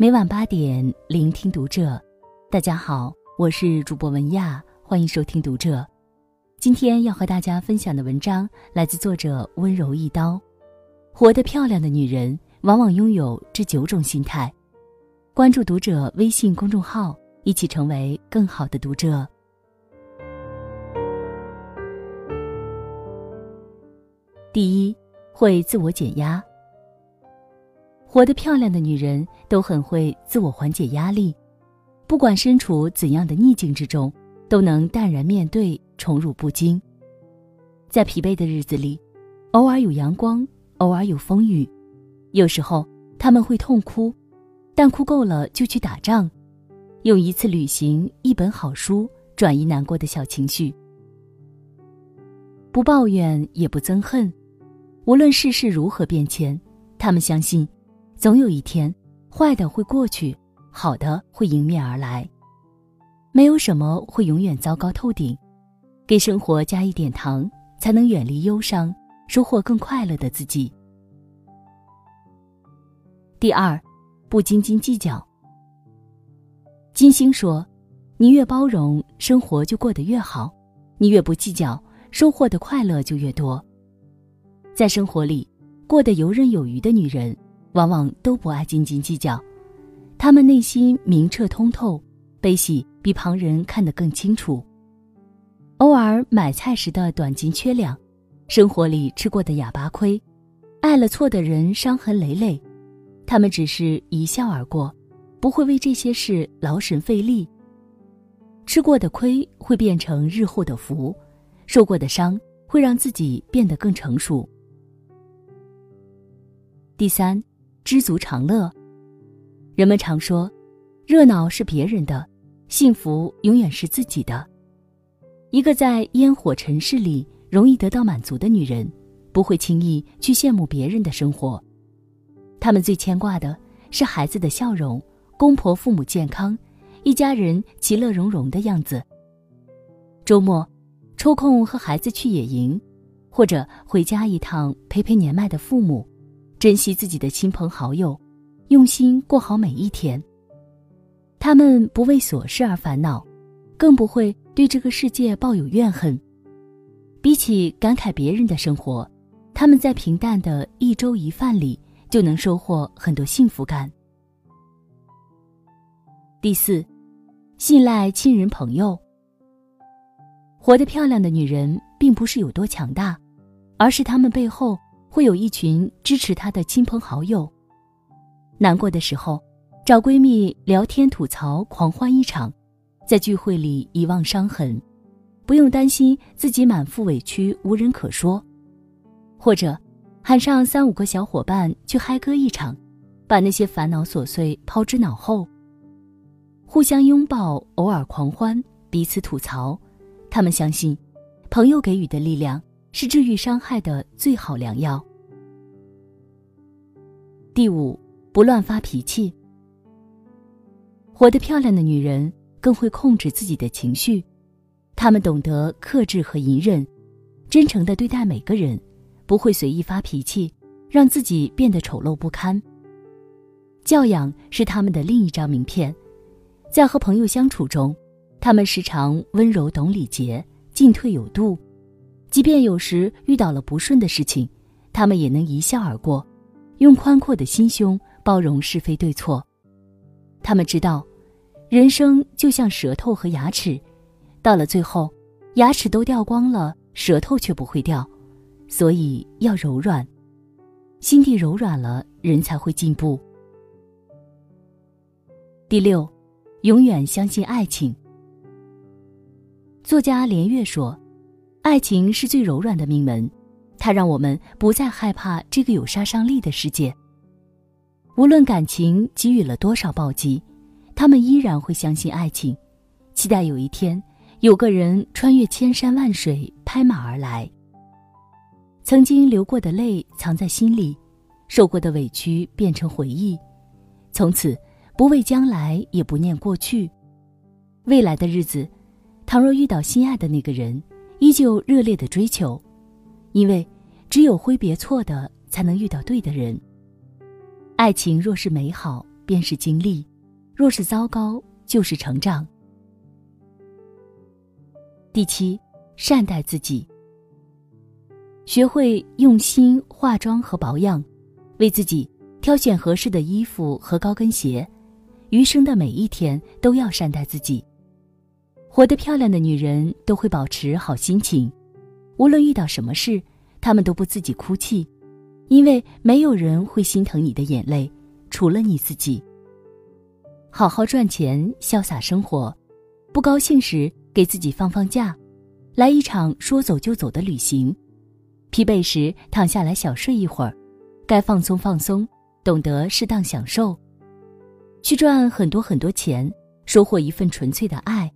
每晚八点，聆听读者。大家好，我是主播文亚，欢迎收听读者。今天要和大家分享的文章来自作者温柔一刀。活得漂亮的女人，往往拥有这九种心态。关注读者微信公众号，一起成为更好的读者。第一，会自我减压。活得漂亮的女人都很会自我缓解压力，不管身处怎样的逆境之中，都能淡然面对，宠辱不惊。在疲惫的日子里，偶尔有阳光，偶尔有风雨，有时候他们会痛哭，但哭够了就去打仗，用一次旅行、一本好书转移难过的小情绪，不抱怨也不憎恨。无论世事如何变迁，他们相信，总有一天，坏的会过去，好的会迎面而来。没有什么会永远糟糕透顶，给生活加一点糖，才能远离忧伤，收获更快乐的自己。第二，不斤斤计较。金星说：“你越包容，生活就过得越好；你越不计较，收获的快乐就越多。”在生活里，过得游刃有余的女人，往往都不爱斤斤计较，他们内心明澈通透，悲喜比旁人看得更清楚。偶尔买菜时的短斤缺两，生活里吃过的哑巴亏，爱了错的人伤痕累累，他们只是一笑而过，不会为这些事劳神费力。吃过的亏会变成日后的福，受过的伤会让自己变得更成熟。第三，知足常乐。人们常说，热闹是别人的，幸福永远是自己的。一个在烟火尘世里容易得到满足的女人，不会轻易去羡慕别人的生活。她们最牵挂的是孩子的笑容，公婆父母健康，一家人其乐融融的样子。周末，抽空和孩子去野营，或者回家一趟陪陪年迈的父母。珍惜自己的亲朋好友，用心过好每一天。他们不为琐事而烦恼，更不会对这个世界抱有怨恨。比起感慨别人的生活，他们在平淡的一粥一饭里就能收获很多幸福感。第四，信赖亲人朋友。活得漂亮的女人，并不是有多强大，而是她们背后。会有一群支持她的亲朋好友。难过的时候，找闺蜜聊天吐槽，狂欢一场，在聚会里遗忘伤痕，不用担心自己满腹委屈无人可说。或者，喊上三五个小伙伴去嗨歌一场，把那些烦恼琐碎抛之脑后。互相拥抱，偶尔狂欢，彼此吐槽。他们相信，朋友给予的力量。是治愈伤害的最好良药。第五，不乱发脾气。活得漂亮的女人更会控制自己的情绪，她们懂得克制和隐忍，真诚的对待每个人，不会随意发脾气，让自己变得丑陋不堪。教养是他们的另一张名片，在和朋友相处中，他们时常温柔懂礼节，进退有度。即便有时遇到了不顺的事情，他们也能一笑而过，用宽阔的心胸包容是非对错。他们知道，人生就像舌头和牙齿，到了最后，牙齿都掉光了，舌头却不会掉，所以要柔软，心地柔软了，人才会进步。第六，永远相信爱情。作家连岳说。爱情是最柔软的命门，它让我们不再害怕这个有杀伤力的世界。无论感情给予了多少暴击，他们依然会相信爱情，期待有一天有个人穿越千山万水拍马而来。曾经流过的泪藏在心里，受过的委屈变成回忆，从此不畏将来，也不念过去。未来的日子，倘若遇到心爱的那个人。依旧热烈的追求，因为只有挥别错的，才能遇到对的人。爱情若是美好，便是经历，若是糟糕，就是成长。第七，善待自己。学会用心化妆和保养，为自己挑选合适的衣服和高跟鞋。余生的每一天都要善待自己。活得漂亮的女人都会保持好心情，无论遇到什么事，他们都不自己哭泣，因为没有人会心疼你的眼泪，除了你自己。好好赚钱，潇洒生活，不高兴时给自己放放假，来一场说走就走的旅行。疲惫时躺下来小睡一会儿，该放松放松，懂得适当享受。去赚很多很多钱，收获一份纯粹的爱，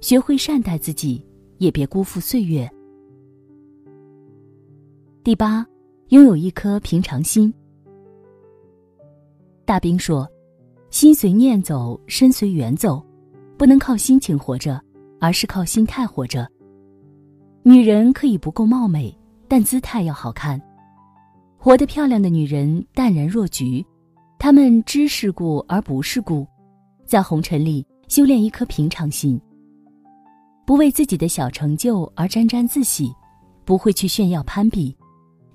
学会善待自己，也别辜负岁月。第八，拥有一颗平常心。大兵说：“心随念走，身随缘走，不能靠心情活着，而是靠心态活着。”女人可以不够貌美。但姿态要好看，活得漂亮的女人淡然若菊，她们知世故而不世故，在红尘里修炼一颗平常心，不为自己的小成就而沾沾自喜，不会去炫耀攀比，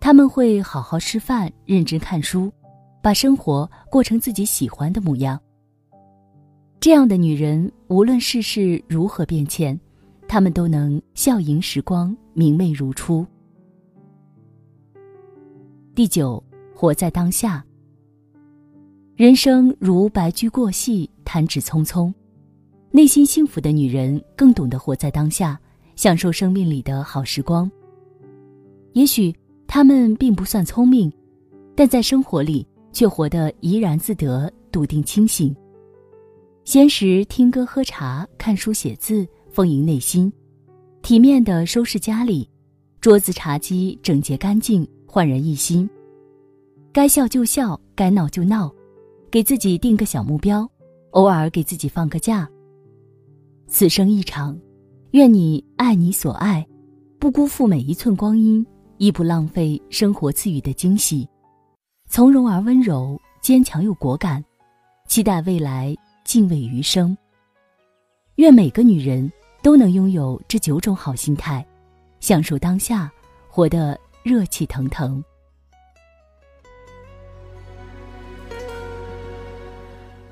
他们会好好吃饭，认真看书，把生活过成自己喜欢的模样。这样的女人，无论世事如何变迁，她们都能笑迎时光，明媚如初。第九，活在当下。人生如白驹过隙，弹指匆匆。内心幸福的女人更懂得活在当下，享受生命里的好时光。也许他们并不算聪明，但在生活里却活得怡然自得、笃定清醒。闲时听歌、喝茶、看书、写字，丰盈内心；体面的收拾家里，桌子、茶几整洁干净。焕然一新，该笑就笑，该闹就闹，给自己定个小目标，偶尔给自己放个假。此生一场，愿你爱你所爱，不辜负每一寸光阴，亦不浪费生活赐予的惊喜，从容而温柔，坚强又果敢，期待未来，敬畏余生。愿每个女人都能拥有这九种好心态，享受当下，活得。热气腾腾。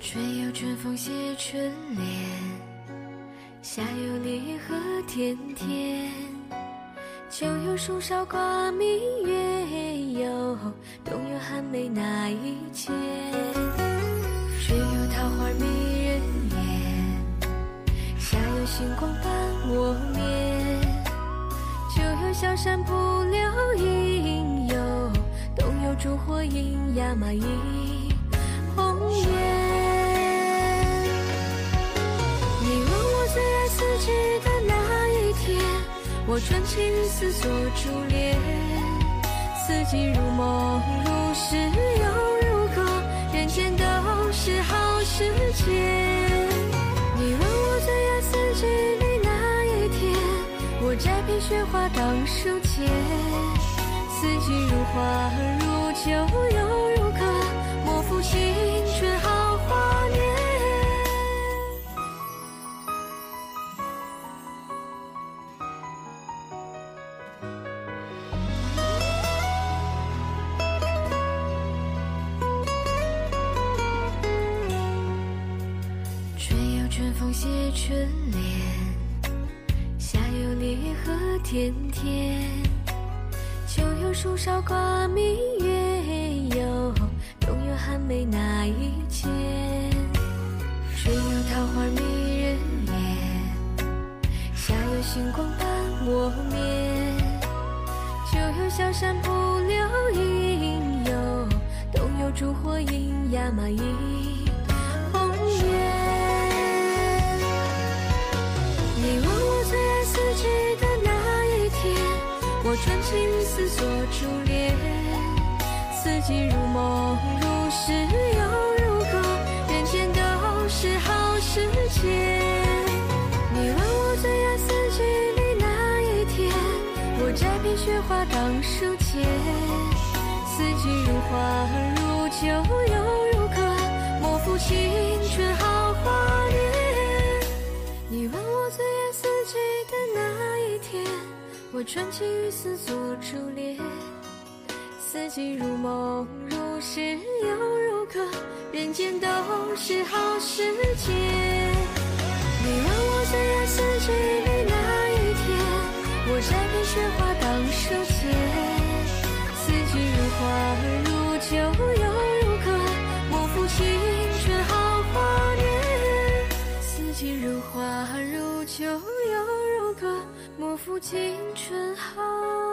春有春风写春联，夏有烈荷甜甜，秋有树梢挂明月，有冬有寒梅那一间。春有桃花迷人眼，夏有星光伴我眠，秋有小山不留影，有冬有烛火映亚麻衣红颜。我穿情于思所珠帘。四季如梦如诗又如歌，人间都是好时节。你问我最爱四季里哪一天，我摘片雪花当书签。四季如花如酒又春风写春联，夏有烈荷甜甜。秋有树梢挂明月，有冬有寒梅那一间。春有桃花迷人眼，夏有星光伴我眠。秋有小山不留影，有冬有烛火映亚麻衣我纯情于思所珠帘，四季如梦如诗又如歌，人间都是好时节。你问我最爱四季里哪一天，我摘片雪花当书签。四季如花如酒又如歌，莫负青春好华年。你问我最爱四季的哪一天，我穿起雨丝做珠帘。四季如梦如诗又如歌，人间都是好时节。你问我最爱四季里哪一天，我摘片雪花当书签。四季如花如酒又如歌，莫负青春好华年。四季如花如酒，莫负青春好。